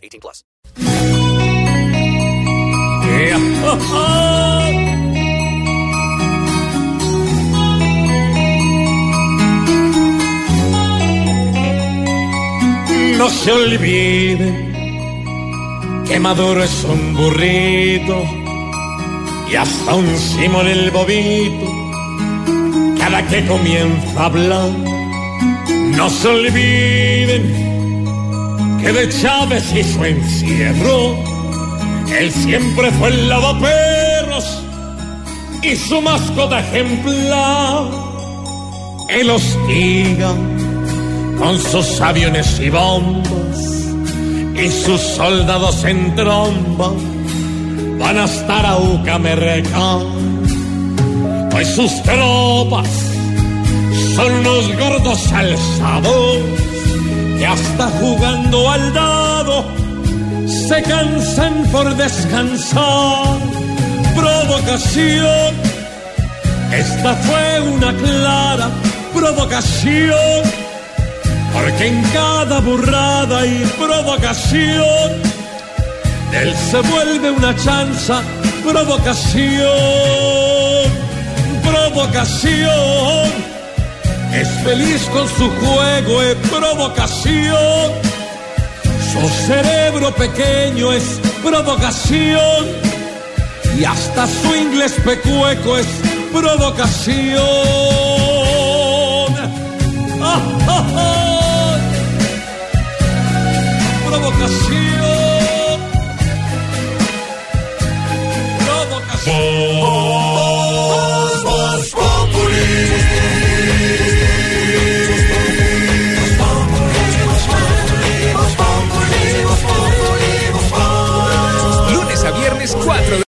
18 plus. No se olvide que Maduro es un burrito y hasta un Simón el bobito cada que comienza a hablar. No se olviden de Chávez y su encierro, él siempre fue el lavaperros y su mascota ejemplar. Él hostiga con sus aviones y bombas y sus soldados en tromba van a estar a Ucamerreca. Pues sus tropas son unos gordos alzados hasta jugando al dado se cansan por descansar. Provocación, esta fue una clara provocación, porque en cada burrada y provocación él se vuelve una chanza, provocación, provocación. Es feliz con su juego, es provocación. Su cerebro pequeño es provocación. Y hasta su inglés pecueco es provocación. ¡Ah, ah, ah! Provocación.